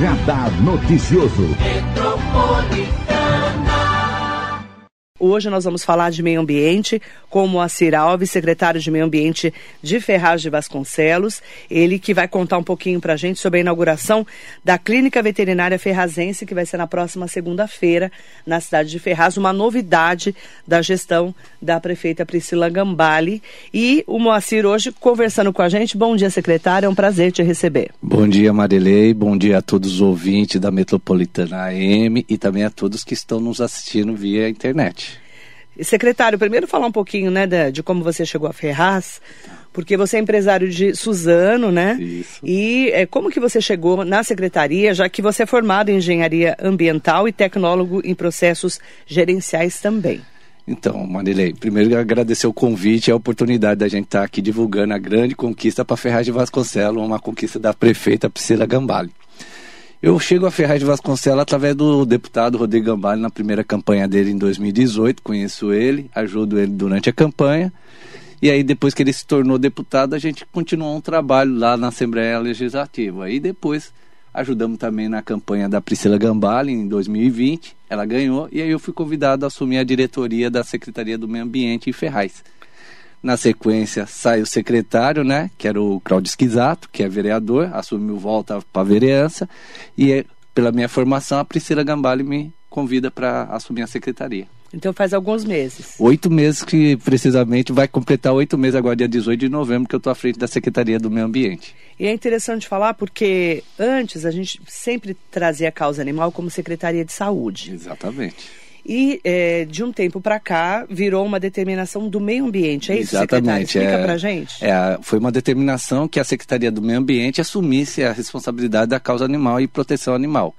Radar Noticioso. Hoje nós vamos falar de meio ambiente com o Moacir Alves, secretário de Meio Ambiente de Ferraz de Vasconcelos. Ele que vai contar um pouquinho para a gente sobre a inauguração da Clínica Veterinária Ferrazense, que vai ser na próxima segunda-feira na cidade de Ferraz, uma novidade da gestão da prefeita Priscila Gambale. E o Moacir hoje conversando com a gente. Bom dia, secretário, é um prazer te receber. Bom dia, Marilei, bom dia a todos os ouvintes da Metropolitana AM e também a todos que estão nos assistindo via internet. Secretário, primeiro falar um pouquinho, né, de, de como você chegou a Ferraz, porque você é empresário de Suzano, né? Isso. E é, como que você chegou na secretaria, já que você é formado em engenharia ambiental e tecnólogo em processos gerenciais também? Então, Marilei, primeiro agradecer o convite e a oportunidade da gente estar aqui divulgando a grande conquista para Ferraz de Vasconcelos, uma conquista da prefeita Priscila Gambale. Eu chego a Ferraz de Vasconcelos através do deputado Rodrigo Gambale na primeira campanha dele em 2018. Conheço ele, ajudo ele durante a campanha. E aí, depois que ele se tornou deputado, a gente continuou um trabalho lá na Assembleia Legislativa. Aí depois ajudamos também na campanha da Priscila Gambale em 2020. Ela ganhou e aí eu fui convidado a assumir a diretoria da Secretaria do Meio Ambiente em Ferraz. Na sequência, sai o secretário, né, que era o Claudio Esquisato, que é vereador, assumiu volta para a vereança, e pela minha formação, a Priscila Gambale me convida para assumir a secretaria. Então faz alguns meses. Oito meses que precisamente vai completar oito meses agora, dia 18 de novembro, que eu estou à frente da Secretaria do Meio Ambiente. E é interessante falar porque antes a gente sempre trazia a causa animal como Secretaria de Saúde. Exatamente. E é, de um tempo para cá virou uma determinação do meio ambiente, é isso, Exatamente. secretário? Explica é, para gente. É, foi uma determinação que a Secretaria do Meio Ambiente assumisse a responsabilidade da causa animal e proteção animal.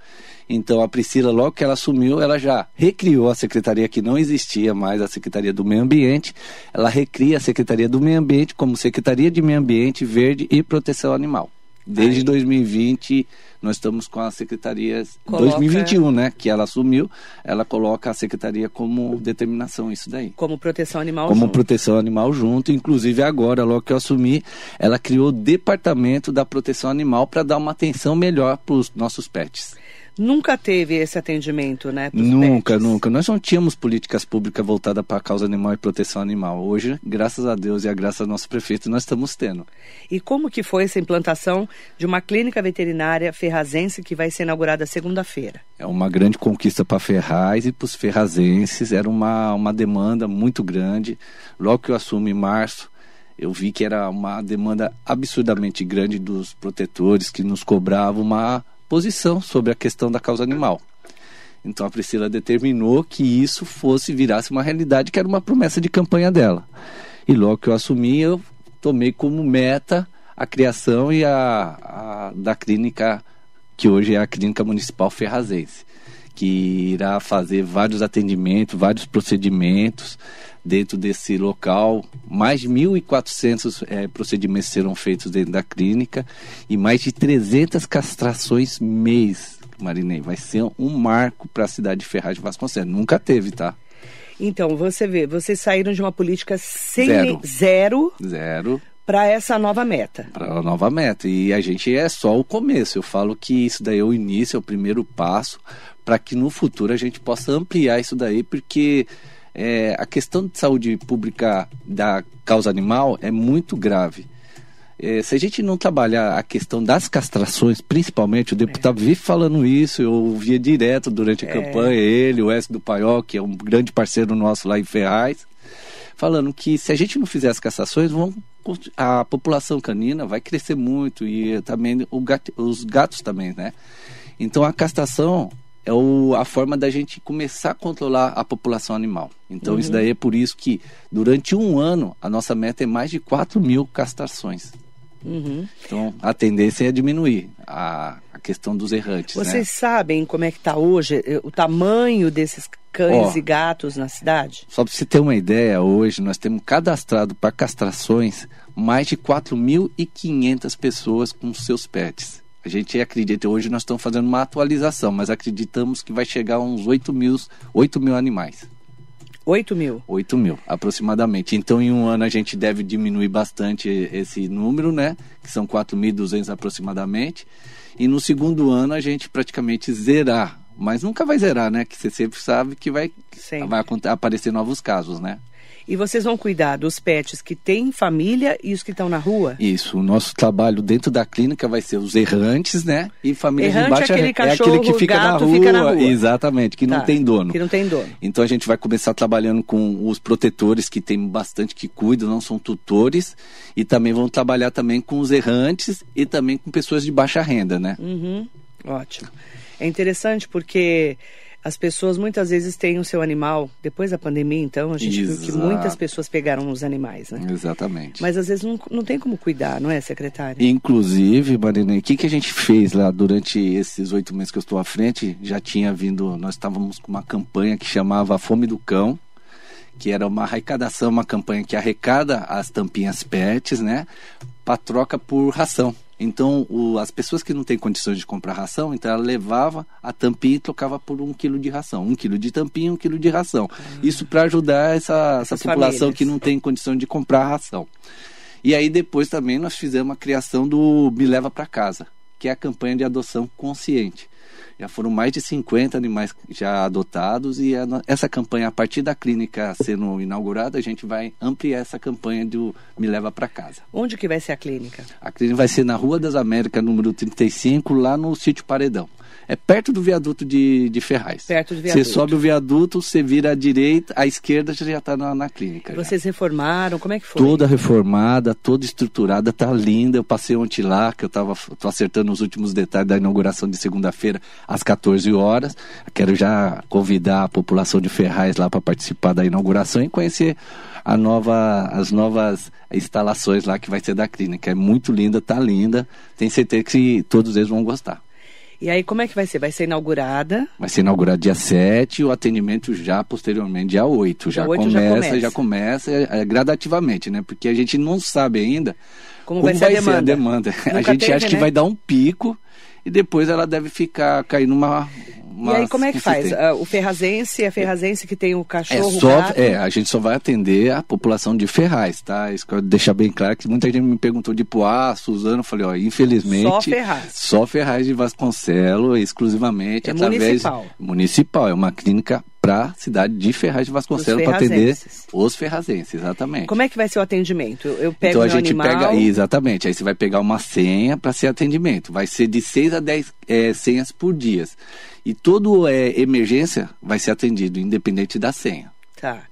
Então a Priscila, logo que ela assumiu, ela já recriou a secretaria que não existia mais, a Secretaria do Meio Ambiente. Ela recria a Secretaria do Meio Ambiente como Secretaria de Meio Ambiente, Verde e Proteção Animal. Desde Ai. 2020 nós estamos com a secretaria coloca... 2021, né, que ela assumiu, ela coloca a secretaria como determinação isso daí. Como proteção animal como junto. proteção animal junto, inclusive agora, logo que eu assumi, ela criou o departamento da proteção animal para dar uma atenção melhor para os nossos pets nunca teve esse atendimento, né? Nunca, pets. nunca. Nós não tínhamos políticas públicas voltadas para a causa animal e proteção animal. Hoje, graças a Deus e a graça do nosso prefeito, nós estamos tendo. E como que foi essa implantação de uma clínica veterinária ferrazense que vai ser inaugurada segunda-feira? É uma grande conquista para Ferraz e para os ferrazenses. Era uma, uma demanda muito grande. Logo que eu assumo em março, eu vi que era uma demanda absurdamente grande dos protetores que nos cobravam uma posição sobre a questão da causa animal. Então a Priscila determinou que isso fosse virasse uma realidade, que era uma promessa de campanha dela. E logo que eu assumi, eu tomei como meta a criação e a, a da clínica que hoje é a clínica municipal Ferrazense, que irá fazer vários atendimentos, vários procedimentos dentro desse local. Mais de 1.400 é, procedimentos serão feitos dentro da clínica e mais de 300 castrações mês, Marinei. Vai ser um marco para a cidade de Ferraz de Vasconcelos. Nunca teve, tá? Então, você vê, vocês saíram de uma política sem zero. Zero. zero para essa nova meta. Para a nova meta. E a gente é só o começo. Eu falo que isso daí é o início, é o primeiro passo para que no futuro a gente possa ampliar isso daí, porque é, a questão de saúde pública da causa animal é muito grave. É, se a gente não trabalhar a questão das castrações, principalmente, o deputado é. vive falando isso, eu ouvia direto durante a é. campanha, ele, o S do Paiol, que é um grande parceiro nosso lá em Ferraz, falando que se a gente não fizer as castrações, vão, a população canina vai crescer muito e também gato, os gatos também, né? Então a castração é o, a forma da gente começar a controlar a população animal. Então, uhum. isso daí é por isso que, durante um ano, a nossa meta é mais de 4 mil castrações. Uhum. Então, a tendência é diminuir a, a questão dos errantes. Vocês né? sabem como é que está hoje eh, o tamanho desses cães e gatos na cidade? Só para você ter uma ideia, hoje nós temos cadastrado para castrações mais de 4.500 pessoas com seus pets. A gente acredita, hoje nós estamos fazendo uma atualização, mas acreditamos que vai chegar a uns 8 mil, 8 mil animais. 8 mil? 8 mil, aproximadamente. Então, em um ano, a gente deve diminuir bastante esse número, né? Que são 4.200 aproximadamente. E no segundo ano, a gente praticamente zerar. Mas nunca vai zerar, né? Que você sempre sabe que vai, vai aparecer novos casos, né? E vocês vão cuidar dos pets que têm família e os que estão na rua? Isso. O nosso trabalho dentro da clínica vai ser os errantes, né? E famílias Errante de baixa é aquele, cachorro, é aquele que fica, na rua, fica na rua. Exatamente, que tá, não tem dono. Que não tem dono. Então a gente vai começar trabalhando com os protetores que tem bastante que cuidam, não são tutores, e também vão trabalhar também com os errantes e também com pessoas de baixa renda, né? Uhum. Ótimo. É interessante porque as pessoas muitas vezes têm o seu animal, depois da pandemia, então, a gente Exato. viu que muitas pessoas pegaram os animais, né? Exatamente. Mas às vezes não, não tem como cuidar, não é, secretária? Inclusive, Marina, o que, que a gente fez lá durante esses oito meses que eu estou à frente? Já tinha vindo, nós estávamos com uma campanha que chamava Fome do Cão, que era uma arrecadação, uma campanha que arrecada as tampinhas pets, né? Para troca por ração. Então, o, as pessoas que não têm condições de comprar ração, então ela levava a tampinha e trocava por um quilo de ração. Um quilo de tampinha, um quilo de ração. Ah. Isso para ajudar essa, essa população famílias. que não tem condição de comprar ração. E aí depois também nós fizemos a criação do Me Leva para Casa, que é a campanha de adoção consciente. Já foram mais de 50 animais já adotados e essa campanha, a partir da clínica sendo inaugurada, a gente vai ampliar essa campanha do Me Leva para Casa. Onde que vai ser a clínica? A clínica vai ser na Rua das Américas, número 35, lá no sítio Paredão. É perto do viaduto de, de Ferraz. Perto do viaduto. Você sobe o viaduto, você vira à direita, à esquerda você já está na, na, clínica. Vocês já. reformaram? Como é que foi? Toda reformada, toda estruturada, tá linda. Eu passei ontem lá, que eu estava acertando os últimos detalhes da inauguração de segunda-feira, às 14 horas. Quero já convidar a população de Ferraz lá para participar da inauguração e conhecer a nova, as novas instalações lá que vai ser da clínica. É muito linda, tá linda. Tenho certeza que todos eles vão gostar. E aí, como é que vai ser? Vai ser inaugurada? Vai ser inaugurada dia 7 o atendimento já posteriormente, dia 8. Já, 8 começa, já começa, já começa é, é, gradativamente, né? Porque a gente não sabe ainda como, como vai, ser, vai a demanda. Ser a, demanda. a gente teve, acha né? que vai dar um pico e depois ela deve ficar, cair numa mas, e aí como é que faz? Uh, o ferrazense é ferrazense que tem o cachorro, é, só, é, a gente só vai atender a população de Ferraz, tá? Isso que deixar bem claro que muita gente me perguntou de Poá, Suzano, eu falei, ó, infelizmente... Só Ferraz. Só Ferraz de Vasconcelos, exclusivamente, é através... municipal. Municipal, é uma clínica para a cidade de Ferraz de Vasconcelos para atender os ferrazenses, exatamente. Como é que vai ser o atendimento? Eu pego então a gente animal... pega, exatamente, aí você vai pegar uma senha para ser atendimento. Vai ser de 6 a 10 é, senhas por dia. E todo é, emergência vai ser atendido, independente da senha. Tá.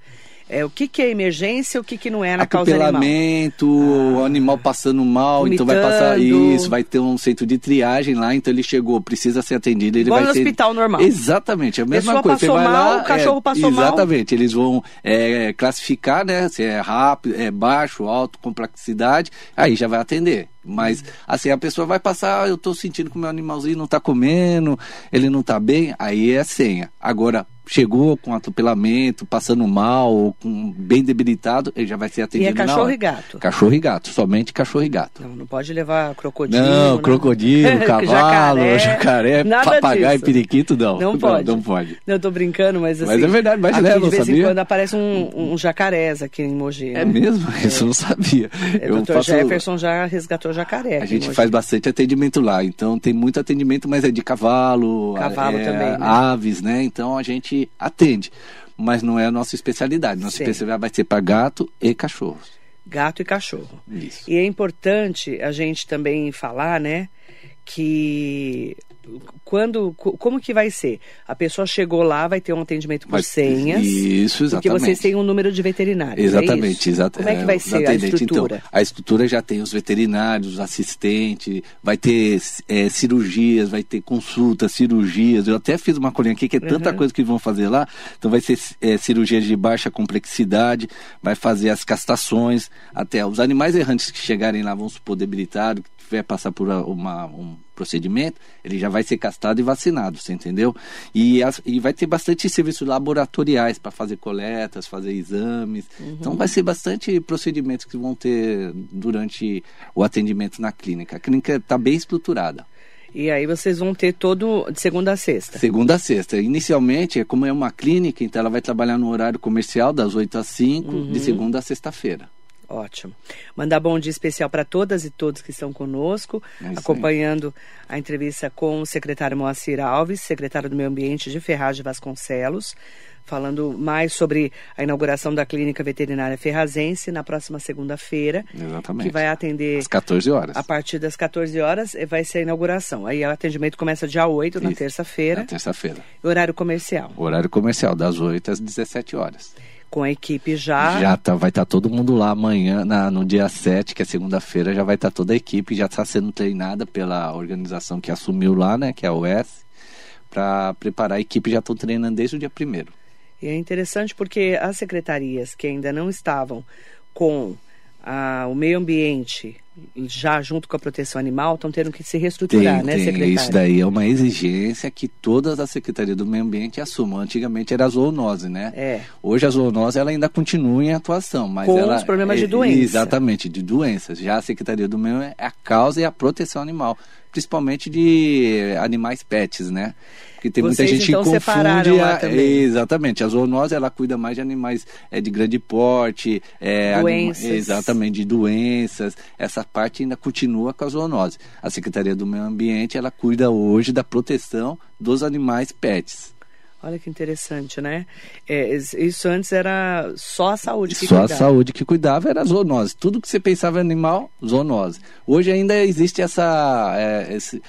É, o que, que é emergência o que, que não é na causa animal? Ah, o animal passando mal, vomitando. então vai passar isso, vai ter um centro de triagem lá, então ele chegou, precisa ser atendido. Ele Igual vai no ser... hospital normal. Exatamente, a mesma Pessoa coisa. Você vai mal, lá, o cachorro é, passou exatamente, mal. Exatamente, eles vão é, classificar, né? Se é rápido, é baixo, alto, complexidade, aí já vai atender. Mas, assim, a pessoa vai passar, ah, eu estou sentindo que o meu animalzinho não está comendo, ele não está bem, aí é senha. Agora, chegou com atropelamento, passando mal, com bem debilitado, ele já vai ser atendido. E é cachorro e gato. Cachorro e gato, somente cachorro e gato. Não, não pode levar crocodilo. Não, né? crocodilo, cavalo, jacaré, jacaré papagaio e periquito, não. Não pode. Não, não pode. Não, eu tô brincando, mas assim. Mas é verdade, mas leva, de vez sabia? em quando aparece um, um jacarés aqui em Mogi. É né? mesmo? É. Isso eu não sabia. É, o Dr. Faço... Jefferson já resgatou jacaré. A gente faz bastante atendimento lá, então tem muito atendimento, mas é de cavalo, cavalo é, também, né? aves, né? Então a gente atende mas não é a nossa especialidade. Nossa Sim. especialidade vai ser para gato e cachorros. Gato e cachorro. Isso. E é importante a gente também falar, né, que quando como que vai ser? A pessoa chegou lá, vai ter um atendimento por Mas, senhas. Isso, exatamente. Porque vocês têm um número de veterinários. É exatamente, é exatamente. Como é que vai ser a estrutura? Então, a estrutura já tem os veterinários, os assistentes, vai ter é, cirurgias, vai ter consultas, cirurgias. Eu até fiz uma colinha aqui que é tanta uhum. coisa que vão fazer lá. Então vai ser é, cirurgias de baixa complexidade, vai fazer as castrações, até os animais errantes que chegarem lá vão supor debilitados, tiver passar por uma, um procedimento, ele já vai ser castrado e vacinado, você entendeu? E, as, e vai ter bastante serviços laboratoriais para fazer coletas, fazer exames. Uhum. Então vai ser bastante procedimentos que vão ter durante o atendimento na clínica. A clínica está bem estruturada. E aí vocês vão ter todo de segunda a sexta? Segunda a sexta. Inicialmente, como é uma clínica, então ela vai trabalhar no horário comercial das 8 às 5, uhum. de segunda a sexta-feira. Ótimo. Mandar bom dia especial para todas e todos que estão conosco, é acompanhando a entrevista com o secretário Moacir Alves, secretário do Meio Ambiente de Ferraz de Vasconcelos, falando mais sobre a inauguração da Clínica Veterinária Ferrazense na próxima segunda-feira. Exatamente. Que vai atender. Às 14 horas. A partir das 14 horas vai ser a inauguração. Aí o atendimento começa dia 8, Isso. na terça-feira. Na terça-feira. Horário comercial. Horário comercial, das 8 às 17 horas com a equipe já. Já tá, vai estar tá todo mundo lá amanhã, na, no dia 7, que é segunda-feira, já vai estar tá toda a equipe, já está sendo treinada pela organização que assumiu lá, né, que é a US, para preparar a equipe, já estão treinando desde o dia 1 E é interessante porque as secretarias que ainda não estavam com a, o meio ambiente já junto com a proteção animal estão tendo que se reestruturar, tem, né, tem. secretário? Isso daí é uma exigência que todas as secretarias do meio ambiente assumam. Antigamente era a zoonose, né? É. Hoje a zoonose ela ainda continua em atuação, mas com ela os problemas é, de doença. Exatamente, de doenças. Já a secretaria do meio é a causa e a proteção animal, principalmente de animais pets, né? Porque tem Vocês, muita gente então, que confunde a, exatamente a zoonose ela cuida mais de animais é, de grande porte é, doenças. Anima, exatamente de doenças essa parte ainda continua com a zoonose a secretaria do meio ambiente ela cuida hoje da proteção dos animais pets Olha que interessante, né? É, isso antes era só a saúde que só cuidava. Só a saúde que cuidava era a zoonose. Tudo que você pensava em animal, zoonose. Hoje ainda existe essa, é, esse,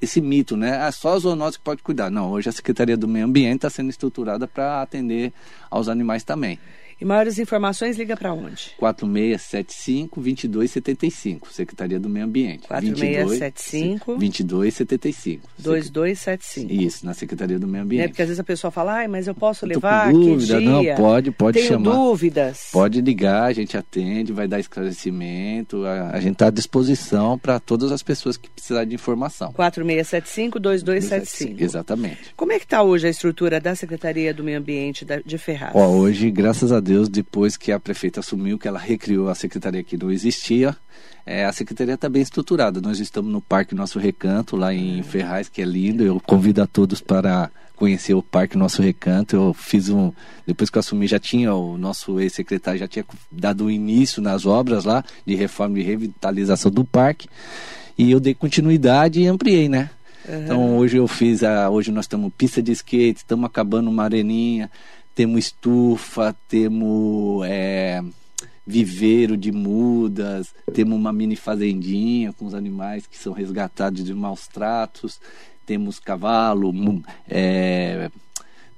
esse mito, né? Ah, só a zoonose que pode cuidar. Não, hoje a Secretaria do Meio Ambiente está sendo estruturada para atender aos animais também. E maiores informações, liga para onde? 4675-2275, Secretaria do Meio Ambiente. 4675 2275. 2275. Isso, na Secretaria do Meio Ambiente. É porque às vezes a pessoa fala, ah, mas eu posso levar? Eu dúvida, não, pode, pode Tenho chamar. dúvidas. Pode ligar, a gente atende, vai dar esclarecimento. A, a gente está à disposição para todas as pessoas que precisarem de informação. 4675-2275. Exatamente. Como é que está hoje a estrutura da Secretaria do Meio Ambiente de Ferraz? Ó, hoje, graças a Deus, depois que a prefeita assumiu, que ela recriou a secretaria que não existia, é, a secretaria está bem estruturada. Nós estamos no Parque Nosso Recanto, lá em Ferraz, que é lindo. Eu convido a todos para conhecer o Parque Nosso Recanto. Eu fiz um. Depois que eu assumi, já tinha o nosso ex-secretário já tinha dado início nas obras lá de reforma e revitalização do parque. E eu dei continuidade e ampliei, né? Uhum. Então hoje eu fiz a. Hoje nós estamos pista de skate, estamos acabando uma areninha temos estufa, temos é, viveiro de mudas, temos uma mini fazendinha com os animais que são resgatados de maus tratos, temos cavalo, é,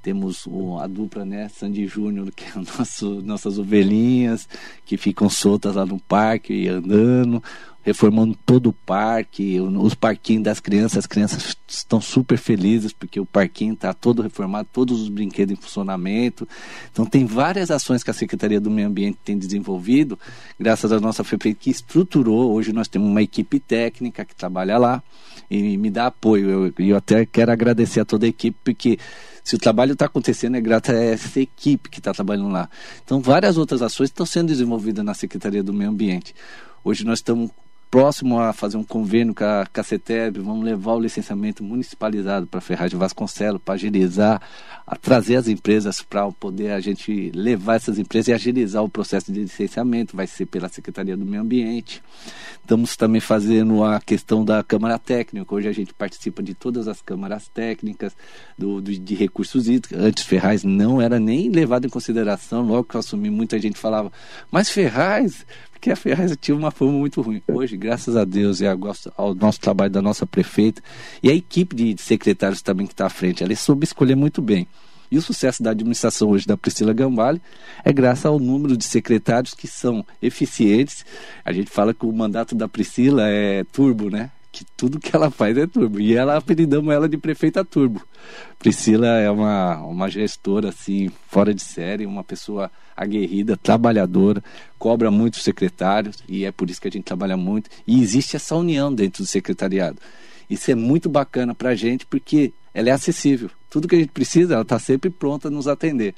temos a dupla, né, Sandy Júnior, que é nosso, nossas ovelhinhas, que ficam soltas lá no parque andando reformando todo o parque, os parquinhos das crianças, as crianças estão super felizes porque o parquinho está todo reformado, todos os brinquedos em funcionamento. Então tem várias ações que a Secretaria do Meio Ambiente tem desenvolvido, graças à nossa FEPE que estruturou. Hoje nós temos uma equipe técnica que trabalha lá e me dá apoio. Eu, eu até quero agradecer a toda a equipe porque se o trabalho está acontecendo é graças a essa equipe que está trabalhando lá. Então várias outras ações estão sendo desenvolvidas na Secretaria do Meio Ambiente. Hoje nós estamos próximo a fazer um convênio com a, a CETEB, vamos levar o licenciamento municipalizado para Ferraz de Vasconcelos, para agilizar, trazer as empresas para poder a gente levar essas empresas e agilizar o processo de licenciamento, vai ser pela Secretaria do Meio Ambiente. Estamos também fazendo a questão da Câmara Técnica, hoje a gente participa de todas as câmaras técnicas do, do de recursos hídricos. Antes Ferraz não era nem levado em consideração, logo que eu assumi, muita gente falava, mas Ferraz, porque a Ferraz tinha uma fama muito ruim. Hoje, graças a Deus e ao nosso trabalho da nossa prefeita e a equipe de secretários também que está à frente, ela soube escolher muito bem. E o sucesso da administração hoje da Priscila Gambale é graças ao número de secretários que são eficientes. A gente fala que o mandato da Priscila é turbo, né? Que tudo que ela faz é turbo. E ela apelidamos ela de prefeita turbo. Priscila é uma, uma gestora assim, fora de série, uma pessoa aguerrida, trabalhadora, cobra muitos secretários e é por isso que a gente trabalha muito. E existe essa união dentro do secretariado. Isso é muito bacana para a gente porque ela é acessível. Tudo que a gente precisa, ela está sempre pronta a nos atender.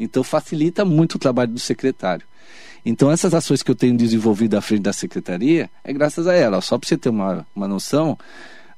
Então facilita muito o trabalho do secretário. Então, essas ações que eu tenho desenvolvido à frente da secretaria é graças a ela. Só para você ter uma, uma noção,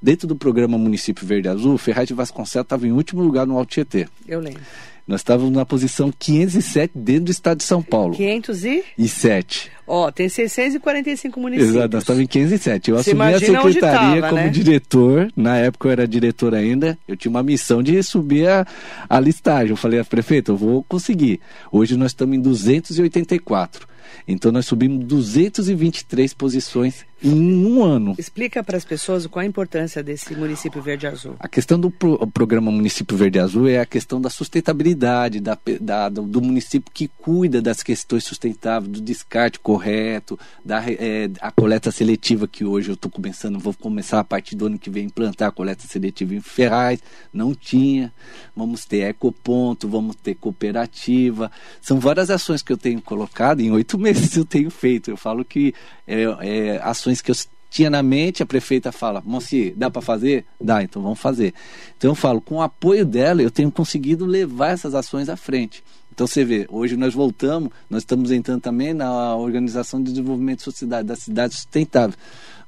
dentro do programa Município Verde Azul, Ferraz de Vasconcelos estava em último lugar no Alto Tietê. Eu lembro. Nós estávamos na posição 507 dentro do estado de São Paulo. 507. Ó, tem 645 municípios. Exato, nós estávamos em 507. Eu Você assumi a secretaria tava, como né? diretor, na época eu era diretor ainda, eu tinha uma missão de subir a, a listagem. Eu falei, prefeito, eu vou conseguir. Hoje nós estamos em 284. Então nós subimos 223 posições em um ano. Explica para as pessoas qual a importância desse município verde azul. A questão do pro, programa Município Verde Azul é a questão da sustentabilidade, da, da do, município que cuida das questões sustentáveis, do descarte correto, da é, a coleta seletiva que hoje eu estou começando, vou começar a partir do ano que vem implantar a coleta seletiva em Ferraz, não tinha. Vamos ter ecoponto, vamos ter cooperativa. São várias ações que eu tenho colocado, em oito meses eu tenho feito. Eu falo que é, é ações que eu tinha na mente, a prefeita fala, Monsi, dá para fazer? Dá, então vamos fazer. Então eu falo, com o apoio dela, eu tenho conseguido levar essas ações à frente. Então você vê, hoje nós voltamos, nós estamos entrando também na Organização de Desenvolvimento Sociedade, da Cidade Sustentável.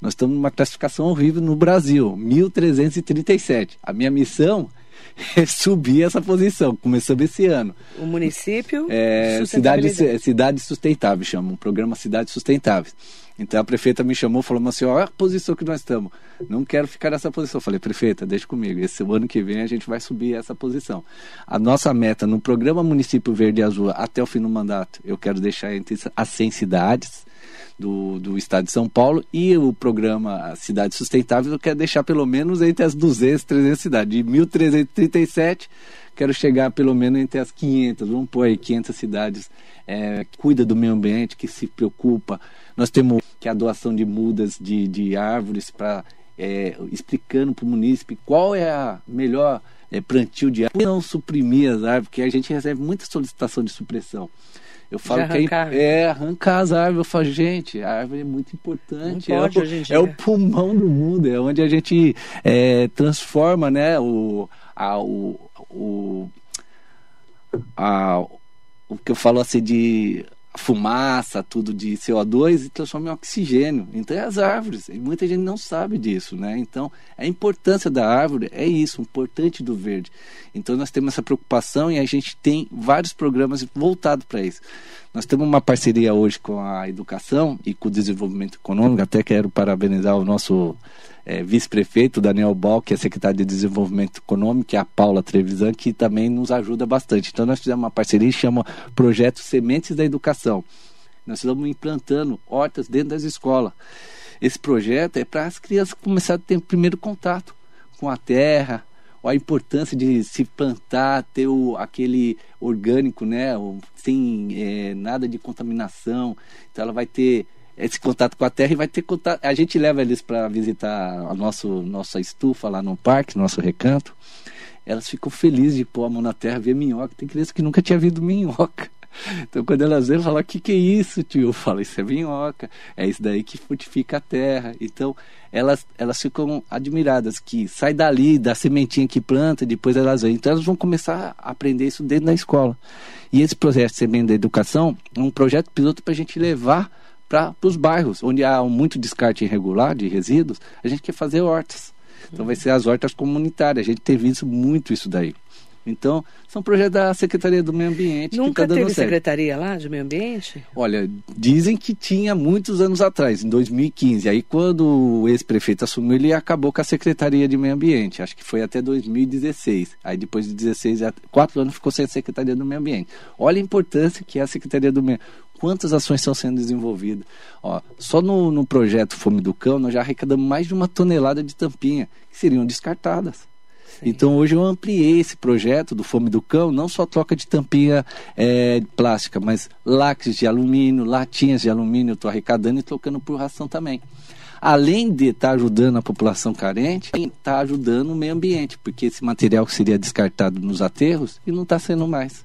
Nós estamos numa classificação horrível no Brasil, 1337. A minha missão subir essa posição. Começamos esse ano. O município? É, cidade, cidade Sustentável, chama, um programa Cidade Sustentável. Então a prefeita me chamou e falou assim: olha a posição que nós estamos. Não quero ficar nessa posição. Eu falei, prefeita, deixa comigo. Esse ano que vem a gente vai subir essa posição. A nossa meta no programa Município Verde e Azul até o fim do mandato, eu quero deixar entre as 100 cidades do, do estado de São Paulo e o programa Cidade Sustentável, eu quero deixar pelo menos entre as 200, 300 cidades. De 1337 quero chegar pelo menos entre as 500, vamos pôr aí 500 cidades é, que cuida do meio ambiente, que se preocupa. Nós temos que a doação de mudas de, de árvores para é, explicando para o munícipe qual é a melhor é, plantio de árvores, não suprimir as árvores, porque a gente recebe muita solicitação de supressão. Eu falo que é, é, arrancar as árvores. Eu falo, gente, a árvore é muito importante. é, o, é o pulmão do mundo, é onde a gente é, transforma né, o, a, o, o, a, o que eu falo assim de fumaça, tudo de CO2 e transforma em oxigênio. Então é as árvores. E muita gente não sabe disso, né? Então a importância da árvore é isso, importante do verde. Então nós temos essa preocupação e a gente tem vários programas voltados para isso. Nós temos uma parceria hoje com a educação e com o desenvolvimento econômico. Até quero parabenizar o nosso é, vice-prefeito, Daniel Bal, que é secretário de Desenvolvimento Econômico, e a Paula Trevisan, que também nos ajuda bastante. Então, nós fizemos uma parceria que chama Projeto Sementes da Educação. Nós estamos implantando hortas dentro das escolas. Esse projeto é para as crianças começarem a ter primeiro contato com a terra, a importância de se plantar, ter o, aquele orgânico, né, sem é, nada de contaminação. Então ela vai ter esse contato com a terra e vai ter contato. A gente leva eles para visitar a nosso, nossa estufa lá no parque, nosso recanto. Elas ficam felizes de pôr a mão na terra, ver minhoca. Tem criança que nunca tinha visto minhoca. Então, quando elas vêm, falam: O que, que é isso, tio? Eu falo: Isso é minhoca, é isso daí que frutifica a terra. Então, elas, elas ficam admiradas que sai dali, da sementinha que planta, depois elas vêm. Então, elas vão começar a aprender isso dentro da escola. E esse projeto Semente da Educação é um projeto piloto para a gente levar para os bairros, onde há muito descarte irregular de resíduos, a gente quer fazer hortas. Então vai ser as hortas comunitárias. A gente tem visto muito isso daí. Então, são projetos da Secretaria do Meio Ambiente. Nunca que tá teve secretaria lá de meio ambiente? Olha, dizem que tinha muitos anos atrás, em 2015. Aí, quando o ex-prefeito assumiu, ele acabou com a Secretaria de Meio Ambiente. Acho que foi até 2016. Aí, depois de 16, quatro anos, ficou sem a Secretaria do Meio Ambiente. Olha a importância que é a Secretaria do Meio Quantas ações estão sendo desenvolvidas? Ó, só no, no projeto Fome do Cão, nós já arrecadamos mais de uma tonelada de tampinha que seriam descartadas. Então hoje eu ampliei esse projeto do Fome do Cão, não só troca de tampinha é, plástica, mas lacres de alumínio, latinhas de alumínio, eu estou arrecadando e trocando por ração também. Além de estar tá ajudando a população carente, está ajudando o meio ambiente, porque esse material que seria descartado nos aterros e não está sendo mais.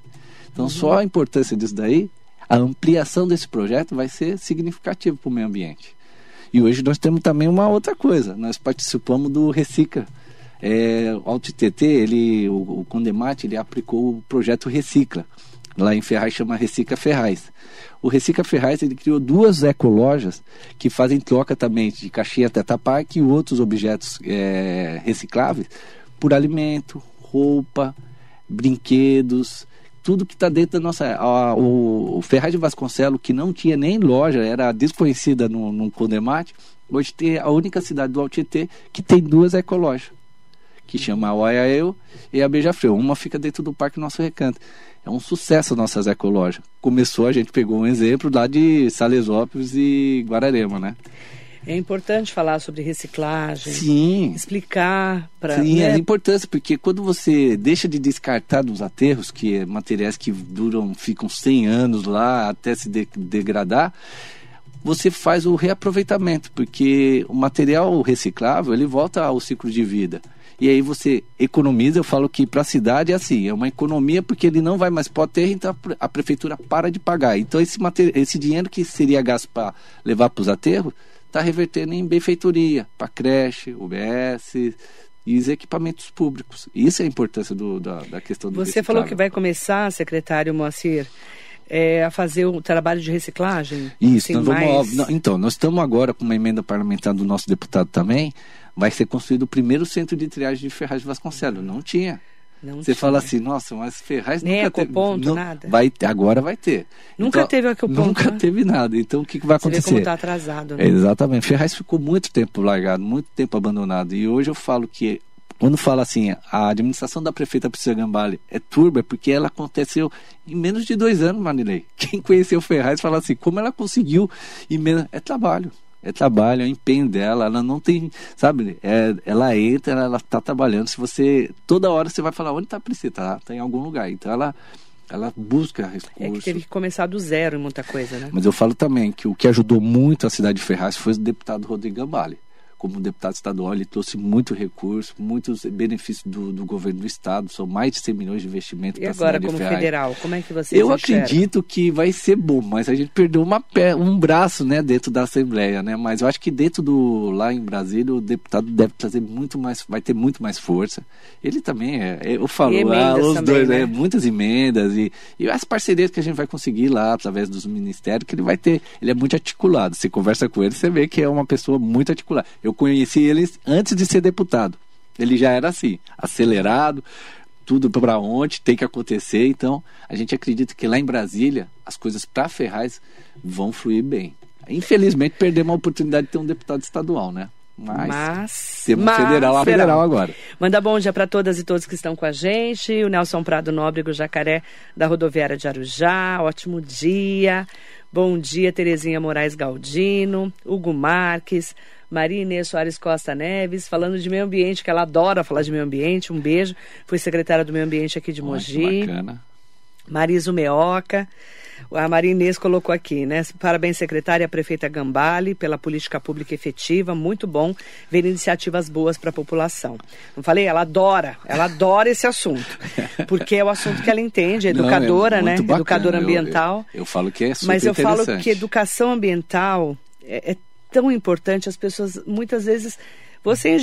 Então uhum. só a importância disso daí, a ampliação desse projeto vai ser significativa para o meio ambiente. E hoje nós temos também uma outra coisa, nós participamos do Recicla é, o AltTT, ele, o, o Condemate, ele aplicou o projeto Recicla. lá em Ferraz chama Recica Ferraz. O Recica Ferraz ele criou duas ecolojas que fazem troca também de caixinha Teta Park e outros objetos é, recicláveis por alimento, roupa, brinquedos, tudo que está dentro da nossa. A, o, o Ferraz de Vasconcelos, que não tinha nem loja, era desconhecida no, no Condemate, hoje tem a única cidade do Altietê que tem duas ecolojas, que chama a Oiaeu e a Beija-Flor. Uma fica dentro do Parque Nosso Recanto. É um sucesso a nossa ecoloja. Começou, a gente pegou um exemplo lá de Salesópolis e Guararema, né? É importante falar sobre reciclagem. Sim. Explicar para. Sim, né? é importância, porque quando você deixa de descartar dos aterros, que é materiais que duram, ficam 100 anos lá até se de degradar, você faz o reaproveitamento, porque o material reciclável ele volta ao ciclo de vida. E aí você economiza, eu falo que para a cidade é assim, é uma economia porque ele não vai mais para o aterro, então a prefeitura para de pagar. Então esse, esse dinheiro que seria gasto para levar para os aterros, está revertendo em benfeitoria, para creche, UBS e os equipamentos públicos. Isso é a importância do, da, da questão do Você falou que vai começar, secretário Moacir, é, a fazer o trabalho de reciclagem? Isso, nós vamos, mais... então, nós estamos agora com uma emenda parlamentar do nosso deputado também, vai ser construído o primeiro centro de triagem de Ferraz de Vasconcelos. Não tinha. Não você tinha. fala assim, nossa, mas Ferraz Nem nunca teve. Ponto, não, nada. Vai, agora vai ter. Nunca então, teve ponto. Nunca né? teve nada. Então o que, que vai acontecer? Você vê como está atrasado. Né? exatamente. Ferraz ficou muito tempo largado, muito tempo abandonado. E hoje eu falo que quando fala assim, a administração da prefeita Priscila Gambale é turba, é porque ela aconteceu em menos de dois anos, Manilei. Quem conheceu Ferraz fala assim, como ela conseguiu em menos... É trabalho é trabalho, é o empenho dela, ela não tem, sabe, é, ela entra, ela está trabalhando, se você, toda hora você vai falar, onde está a Priscila? Está tá em algum lugar, então ela, ela busca recursos. É que teve que começar do zero em muita coisa, né? Mas eu falo também que o que ajudou muito a cidade de Ferraz foi o deputado Rodrigo Gambale como deputado estadual, ele trouxe muito recurso, muitos benefícios do, do governo do estado, são mais de 100 milhões de investimento para a cidade como Ferraz. federal, como é que você Eu acredito que vai ser bom, mas a gente perdeu uma pé, um braço, né, dentro da Assembleia, né? Mas eu acho que dentro do lá em Brasília o deputado deve trazer muito mais, vai ter muito mais força. Ele também é, eu falo, ah, os também, dois, né? é, muitas emendas e, e as parcerias que a gente vai conseguir lá através dos ministérios que ele vai ter. Ele é muito articulado. Você conversa com ele, você vê que é uma pessoa muito articulada. Eu conheci ele antes de ser deputado. Ele já era assim, acelerado, tudo para onde tem que acontecer. Então, a gente acredita que lá em Brasília as coisas para Ferraz vão fluir bem. Infelizmente, perdemos a oportunidade de ter um deputado estadual, né? Mas, mas temos mas, federal a federal agora. Manda bom dia para todas e todos que estão com a gente. O Nelson Prado Nóbrego Jacaré, da rodoviária de Arujá. Ótimo dia. Bom dia, Terezinha Moraes Galdino, Hugo Marques, Maria Inês Soares Costa Neves, falando de meio ambiente, que ela adora falar de meio ambiente. Um beijo. Foi secretária do meio ambiente aqui de Mogi. bacana. Marisa Meoca. A Maria Inês colocou aqui, né? Parabéns, secretária, prefeita Gambale, pela política pública efetiva. Muito bom ver iniciativas boas para a população. Não falei? Ela adora, ela adora esse assunto. Porque é o assunto que ela entende, é educadora, Não, é né? Bacana. Educadora ambiental. Eu, eu, eu, falo que é super Mas eu falo que educação ambiental é, é tão importante. As pessoas, muitas vezes, você é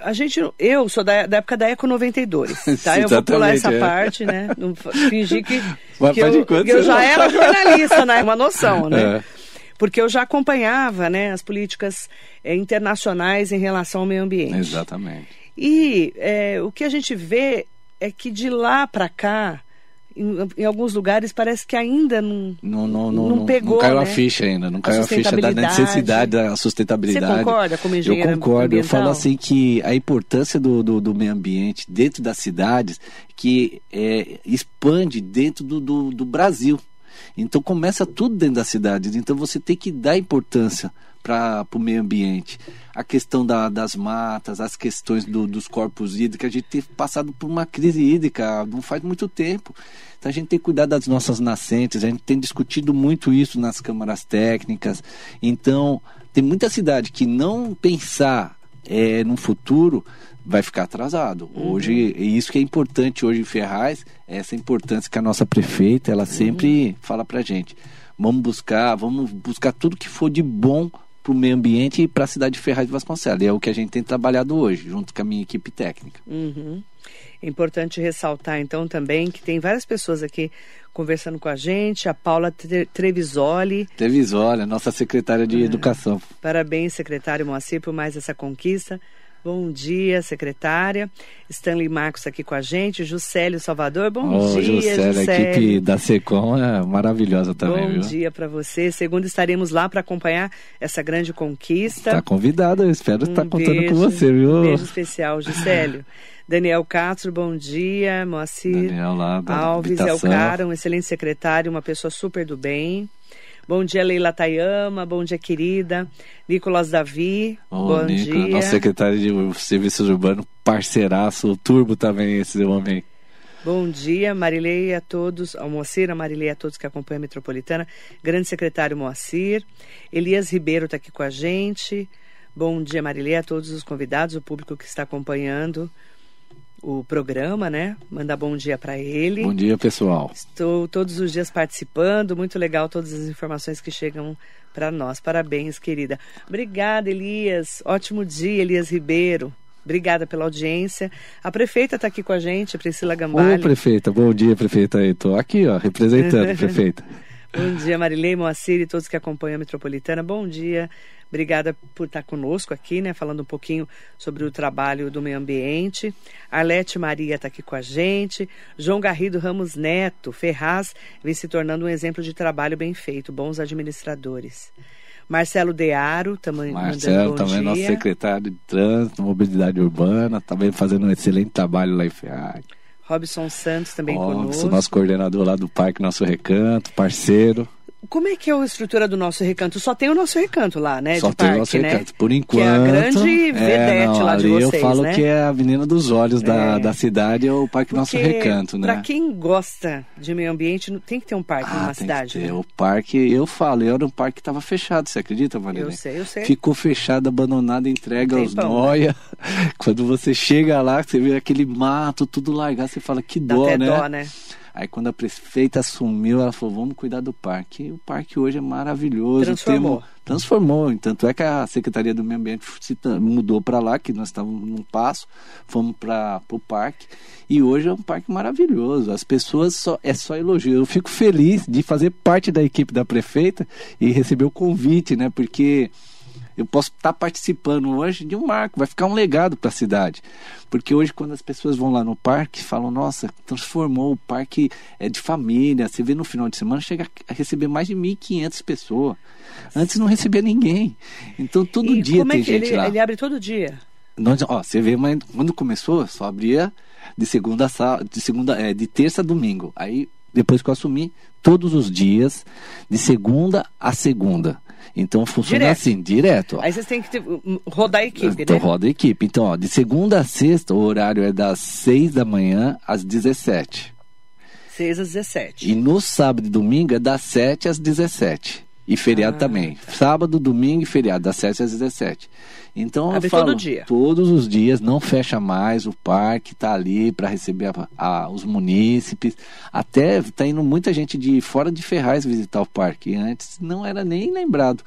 a gente, eu sou da, da época da Eco 92, tá? eu vou pular essa é. parte, né? Não fingir que, que eu, que eu já era jornalista, né? Uma noção, né? É. Porque eu já acompanhava, né, as políticas é, internacionais em relação ao meio ambiente. Exatamente. E é, o que a gente vê é que de lá para cá em, em, alguns lugares parece que ainda não, não, não, não, não pegou. Não caiu né? a ficha ainda, não caiu a, a ficha da necessidade da sustentabilidade. Você concorda como engenheiro Eu concordo, ambiental? eu falo assim que a importância do, do, do meio ambiente dentro das cidades que é, expande dentro do, do, do Brasil. Então começa tudo dentro das cidades. Então você tem que dar importância para o meio ambiente. A questão da, das matas, as questões do, dos corpos hídricos. A gente tem passado por uma crise hídrica não faz muito tempo. Então a gente tem que cuidar das nossas nascentes, a gente tem discutido muito isso nas câmaras técnicas. Então, tem muita cidade que não pensar é, no futuro vai ficar atrasado. Uhum. Hoje, e isso que é importante hoje em Ferraz, é essa importância que a nossa prefeita, ela sempre uhum. fala pra gente. Vamos buscar, vamos buscar tudo que for de bom para o meio ambiente e para a cidade de Ferraz de Vasconcelos. E é o que a gente tem trabalhado hoje, junto com a minha equipe técnica. Uhum. É importante ressaltar, então, também que tem várias pessoas aqui conversando com a gente. A Paula Trevisoli. Trevisoli, nossa secretária de é. Educação. Parabéns, secretário Moacir, por mais essa conquista. Bom dia, secretária. Stanley Marcos aqui com a gente. Juscelio Salvador, bom oh, dia, Juscelio. A equipe da SECOM é maravilhosa também, Bom viu? dia para você. Segundo, estaremos lá para acompanhar essa grande conquista. Está convidada, eu espero um estar contando beijo, com você, viu? Um beijo especial, Juscelio. Daniel Castro, bom dia. Moacir Daniel lá Alves Elcara, um excelente secretário, uma pessoa super do bem. Bom dia, Leila Tayama. Bom dia, querida. Nicolas Davi. Oh, bom Nico, dia. Nosso secretário de Serviços Urbanos, parceiraço, turbo também esse homem. Bom dia, Marilei a todos, ao Moacir, a Marilei a todos que acompanham a Metropolitana. Grande secretário Moacir. Elias Ribeiro está aqui com a gente. Bom dia, Marilei, a todos os convidados, o público que está acompanhando o programa, né? Mandar bom dia para ele. Bom dia, pessoal. Estou todos os dias participando, muito legal todas as informações que chegam para nós. Parabéns, querida. Obrigada, Elias. Ótimo dia, Elias Ribeiro. Obrigada pela audiência. A prefeita está aqui com a gente, Priscila Gambale. Ô, prefeita, bom dia, prefeita. Estou aqui, ó, representando, prefeita. bom dia, Marilei, Moacir e todos que acompanham a Metropolitana. Bom dia, Obrigada por estar conosco aqui, né? Falando um pouquinho sobre o trabalho do meio ambiente. Arlete Maria está aqui com a gente. João Garrido Ramos Neto, Ferraz, vem se tornando um exemplo de trabalho bem feito, bons administradores. Marcelo Dearo, também Marcelo, também dia. nosso secretário de Trânsito, Mobilidade Urbana, também fazendo um excelente trabalho lá em FEAG. Robson Santos também Robson, conosco. nosso coordenador lá do Parque Nosso Recanto, parceiro. Como é que é a estrutura do nosso recanto? Só tem o nosso recanto lá, né? Só de tem parque, o nosso né? recanto. Por enquanto. Que é a grande vedete é, não, lá de vocês, eu falo né? que é a menina dos olhos da, é. da cidade, é o Parque Porque, Nosso Recanto, né? Pra quem gosta de meio ambiente, tem que ter um parque ah, numa cidade, né? O parque, eu falo, era um parque que estava fechado, você acredita, Marilene? Eu sei, eu sei. Ficou fechado, abandonado, entrega aos noia. Quando você chega lá, você vê aquele mato, tudo largado, você fala, que Dá dó, até né? dó, né? Aí quando a prefeita assumiu, ela falou, vamos cuidar do parque. E o parque hoje é maravilhoso. Transformou. Temos, transformou. Tanto é que a Secretaria do Meio Ambiente mudou para lá, que nós estávamos num passo, fomos para o parque. E hoje é um parque maravilhoso. As pessoas só é só elogio. Eu fico feliz de fazer parte da equipe da prefeita e receber o convite, né? Porque eu posso estar participando hoje de um marco, vai ficar um legado para a cidade. Porque hoje, quando as pessoas vão lá no parque, falam: nossa, transformou, o parque é de família. Você vê no final de semana, chega a receber mais de 1.500 pessoas. Antes não recebia ninguém. Então, todo e dia como tem é gente ele, lá. Ele abre todo dia. Nós, ó, você vê, mas quando começou, só abria de segunda a de segunda, é, de terça a domingo. Aí depois que eu assumi, todos os dias, de segunda a segunda. Então funciona direto. assim, direto. Ó. Aí vocês têm que ter, rodar a equipe, então, né? roda a equipe. Então, ó, de segunda a sexta, o horário é das 6 da manhã às 17. 6 às 17. E no sábado e domingo é das 7 às 17. E feriado ah. também. Sábado, domingo e feriado, das 7 às 17. Então Abre eu falo, todo dia. todos os dias, não fecha mais, o parque está ali para receber a, a, os munícipes. Até está indo muita gente de fora de Ferraz visitar o parque. Antes não era nem lembrado.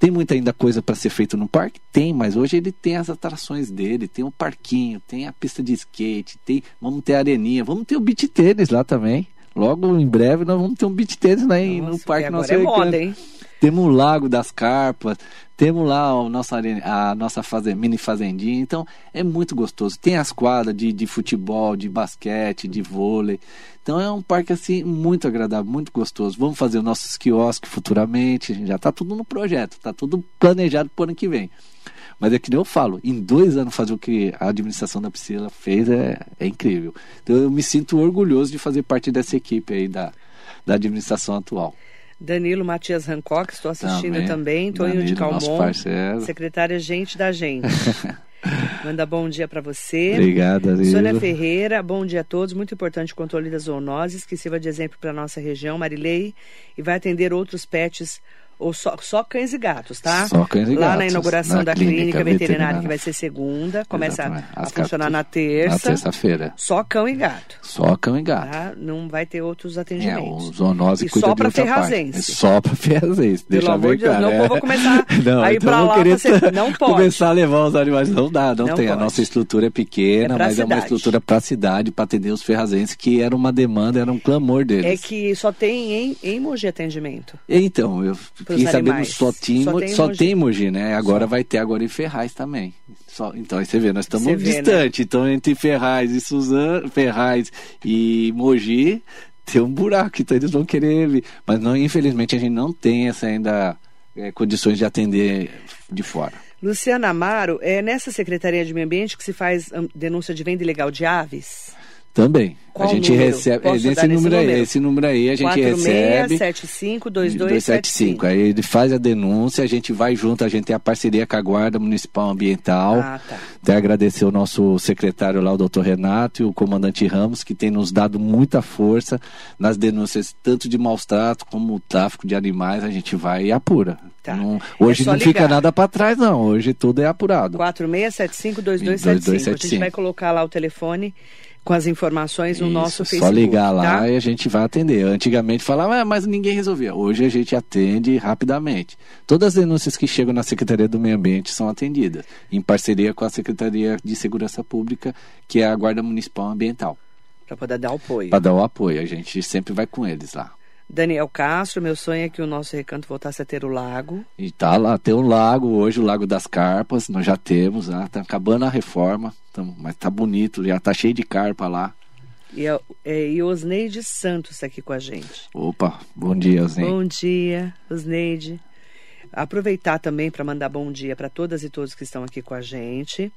Tem muita ainda coisa para ser feito no parque? Tem, mas hoje ele tem as atrações dele, tem o um parquinho, tem a pista de skate, tem, vamos ter a areninha, vamos ter o beach tênis lá também. Logo em breve nós vamos ter um beach tênis lá Nossa, no Parque Nosso é moda, hein? Temos o Lago das Carpas, temos lá a nossa, a nossa fazenda, mini fazendinha, então é muito gostoso. Tem as quadras de, de futebol, de basquete, de vôlei. Então é um parque assim muito agradável, muito gostoso. Vamos fazer os nossos quiosques futuramente, já está tudo no projeto, está tudo planejado para o ano que vem. Mas é que nem eu falo, em dois anos fazer o que a administração da Priscila fez é, é incrível. Então eu me sinto orgulhoso de fazer parte dessa equipe aí da, da administração atual. Danilo Matias Hancock, estou assistindo também. Tonho de Calmon, secretária Gente da Gente. Manda bom dia para você. Obrigada, Danilo. Sônia Ferreira, bom dia a todos. Muito importante o controle das zoonoses, que sirva de exemplo para nossa região. Marilei, e vai atender outros pets Ou só, só cães e gatos, tá? Só cães e Lá gatos. na inauguração Na da clínica clínica, veterinária, que vai ser segunda, começa a, Exatamente. a funcionar 14. na Na terça. terça-feira. Só cão e gato. Só cão e gato. Tá? Não vai ter outros É, atendimentos. o zoonose E cuida só parte. ferrazense. É só pra ferrazense. Deixa bem de Deus, claro. não é. vou- começar não, a ir então vou lá querer pra você- não pode. começar a levar os animais. Não dá, não, Não tem. A pode. nossa estrutura é pequena, É mas é uma cidade. estrutura pra cidade, pra atender os ferrazenses, que era uma demanda, era um clamor deles. É que só tem em, em Mogi atendimento. Então, eu fiquei sabendo só, tinha, Só só, tem tem, em Mogi. Mogi, né? Agora vai ter agora em Ferraz também. Só, então, aí você vê, nós estamos né? distante. Então, entre Ferraz e Suzano, Ferraz e Mogi, tem um buraco, então eles vão querer vir. Mas não, infelizmente a gente não tem essa ainda é, condições de atender de fora. Luciana Amaro, é nessa Secretaria de Meio Ambiente que se faz hum, denúncia de venda ilegal de aves? Também. Qual a gente número? recebe. Posso É nesse número aí, número? esse número aí a gente recebe. 4675-2275. Aí ele faz a denúncia, a gente vai junto, a gente tem a parceria com a Guarda Municipal Ambiental. Ah, tá. Até agradecer o nosso secretário lá, o doutor Renato, e o comandante Ramos, que tem nos dado muita força nas denúncias, tanto de maus tratos como o tráfico de animais, a gente vai e apura. Tá. Não- hoje É não fica ligar. nada para trás, não. Hoje tudo é apurado. 4675-2275. A gente 2275. vai colocar lá o telefone com as informações no Isso, nosso Só Facebook. ligar lá tá? e a gente vai atender. Antigamente falava, "Ah, mas ninguém resolvia. Hoje a gente atende rapidamente. Todas as denúncias que chegam na Secretaria do Meio Ambiente são atendidas, em parceria com a Secretaria de Segurança Pública, que é a Guarda Municipal Ambiental, Para poder dar o apoio. para dar o apoio. A gente sempre vai com eles lá. Daniel Castro, meu sonho é que o nosso recanto voltasse a ter o lago. E tá lá, tem um lago hoje, o Lago das Carpas, nós já temos, lá, tá acabando a reforma, tamo- mas tá bonito, já tá cheio de carpa lá. E, é, é, e Osneide Santos tá aqui com a gente. Opa, bom dia, Osnei. Bom dia, Osneide. Aproveitar também para mandar bom dia para todas e todos que estão aqui com a gente.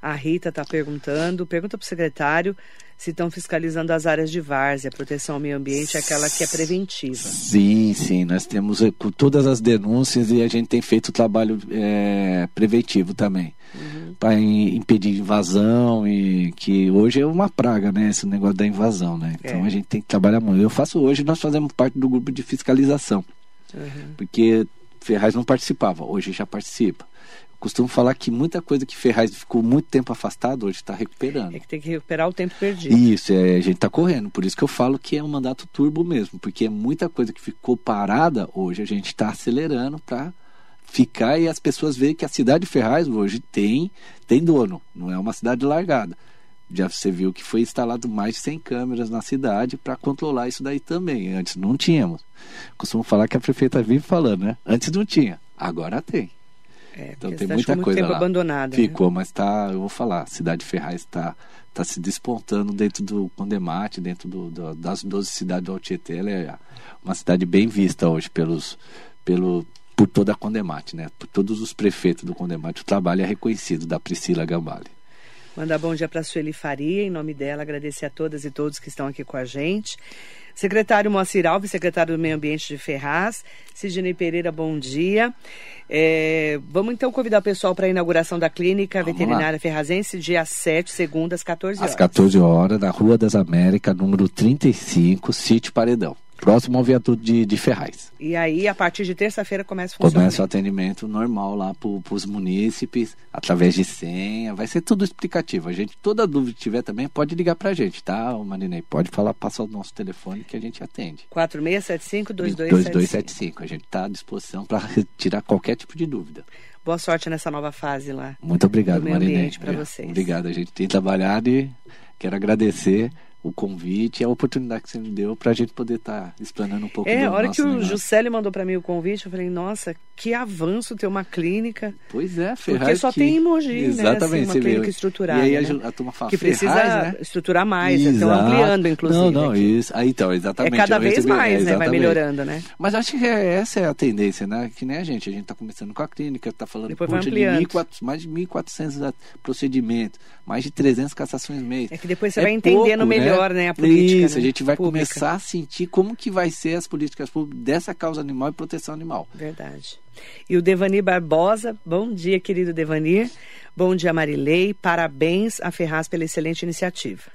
A Rita está perguntando, pergunta para o secretário se estão fiscalizando as áreas de várzea, proteção ao meio ambiente, aquela que é preventiva. Sim, sim, nós temos eh, com todas as denúncias e a gente tem feito o trabalho eh, preventivo também. Para impedir invasão e que hoje é uma praga, né? Esse negócio da invasão, né? Então É. a gente tem que trabalhar muito. Eu faço hoje, nós fazemos parte do grupo de fiscalização. Uhum. Porque Ferraz não participava, hoje já participa. Costumo falar que muita coisa que Ferraz ficou muito tempo afastado, hoje está recuperando. É que tem que recuperar o tempo perdido. Isso, é, a gente está correndo. Por isso que eu falo que é um mandato turbo mesmo, porque é muita coisa que ficou parada hoje, a gente está acelerando para ficar e as pessoas verem que a cidade de Ferraz hoje tem, tem dono, não é uma cidade largada. Já você viu que foi instalado mais de 100 câmeras na cidade para controlar isso daí também. Antes não tínhamos. Costumo falar que a prefeita vive falando, né? Antes não tinha, agora tem. É, Então tem muita muito coisa tempo lá. abandonada. né? Ficou, mas tá, eu vou falar, a cidade de Ferraz está tá se despontando dentro do Condemate, dentro do, do- das 12 cidades do Altietê. Ela é uma cidade bem vista hoje pelos, pelo, por toda a Condemate, né? Por todos os prefeitos do Condemate. O trabalho é reconhecido da Priscila Gambale. Mandar bom dia para a Sueli Faria, em nome dela, agradecer a todas e todos que estão aqui com a gente. Secretário Moacir Alves, secretário do Meio Ambiente de Ferraz. Sidney Pereira, bom dia. É, vamos então convidar o pessoal para a inauguração da Clínica Vamos Veterinária Ferrazense, dia 7, segunda, às 14 horas. Às 14 horas, na Rua das Américas, número 35, Sítio Paredão. Próximo ao viaduto de, de Ferraz. E aí, a partir de terça-feira, começa a funcionar. Começa o atendimento normal lá para os munícipes, através de senha, vai ser tudo explicativo. A gente, toda dúvida que tiver também, pode ligar para a gente, tá, Marinei? Pode falar, passar o nosso telefone que a gente atende. 4675-2275. 2275. A gente está à disposição para retirar qualquer tipo de dúvida. Boa sorte nessa nova fase lá. Muito obrigado, Marinei. pra É, vocês. Obrigado, a gente tem trabalhado e quero agradecer o convite e a oportunidade que você me deu para a gente poder estar explanando um pouco É, a hora que o. Juscelio mandou para mim o convite, eu falei, nossa, que avanço ter uma clínica. Pois é, Ferraz. Porque só que- tem em Mogi, né? Exatamente, assim, uma clínica vê. estruturada. E aí a, né? ju- a turma fala, que precisa Ferraz, né? estruturar mais, estão Exato. ampliando, inclusive. Não, não, aqui. isso. Aí, então, É exatamente. cada eu vez recebi- mais, né? Vai exatamente. melhorando, né? Mas acho que é- essa é a tendência, né? Que nem a gente. A gente está começando com a clínica, está falando Depois poxa, de ampliando. 1.400 mais de 1.400 a- procedimentos, mais de 300 cassações mês. É que depois você É vai entendendo pouco, melhor, né, a política. Isso, né? a gente vai Pública. começar a sentir como que vai ser as políticas públicas dessa causa animal e proteção animal. Verdade. E o Devanir Barbosa, bom dia, querido Devanir. Bom dia, Marilei. Parabéns a Ferraz pela excelente iniciativa.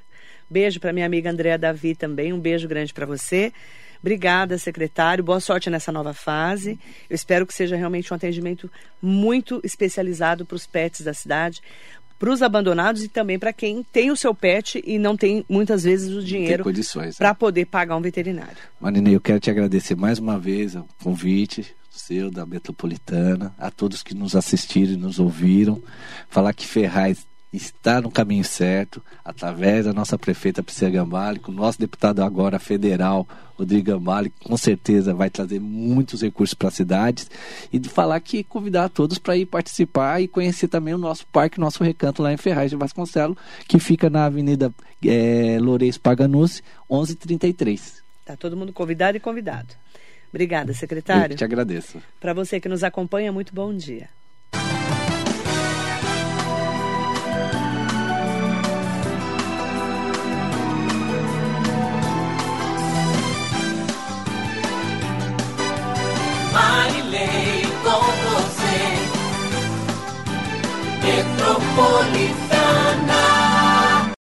Beijo para minha amiga Andréa Davi também. Um beijo grande para você. Obrigada, secretário. Boa sorte nessa nova fase. Eu espero que seja realmente um atendimento muito especializado para os pets da cidade, para os abandonados e também para quem tem o seu pet e não tem muitas vezes o dinheiro para né? poder pagar um veterinário. Marina, eu quero te agradecer mais uma vez o convite seu, da Metropolitana, a todos que nos assistiram e nos ouviram. Falar que Ferraz está no caminho certo, através da nossa prefeita Priscila Gambale, com o nosso deputado agora federal, Rodrigo Gambale, que com certeza vai trazer muitos recursos para as cidades, e de falar que convidar todos para ir participar e conhecer também o nosso parque, nosso recanto lá em Ferraz de Vasconcelos, que fica na Avenida é, Lourenço Paganucci, 1133. Está todo mundo convidado e convidado. Obrigada, secretário. Eu te agradeço. Para você que nos acompanha, muito bom dia. Com você, Metropolitana.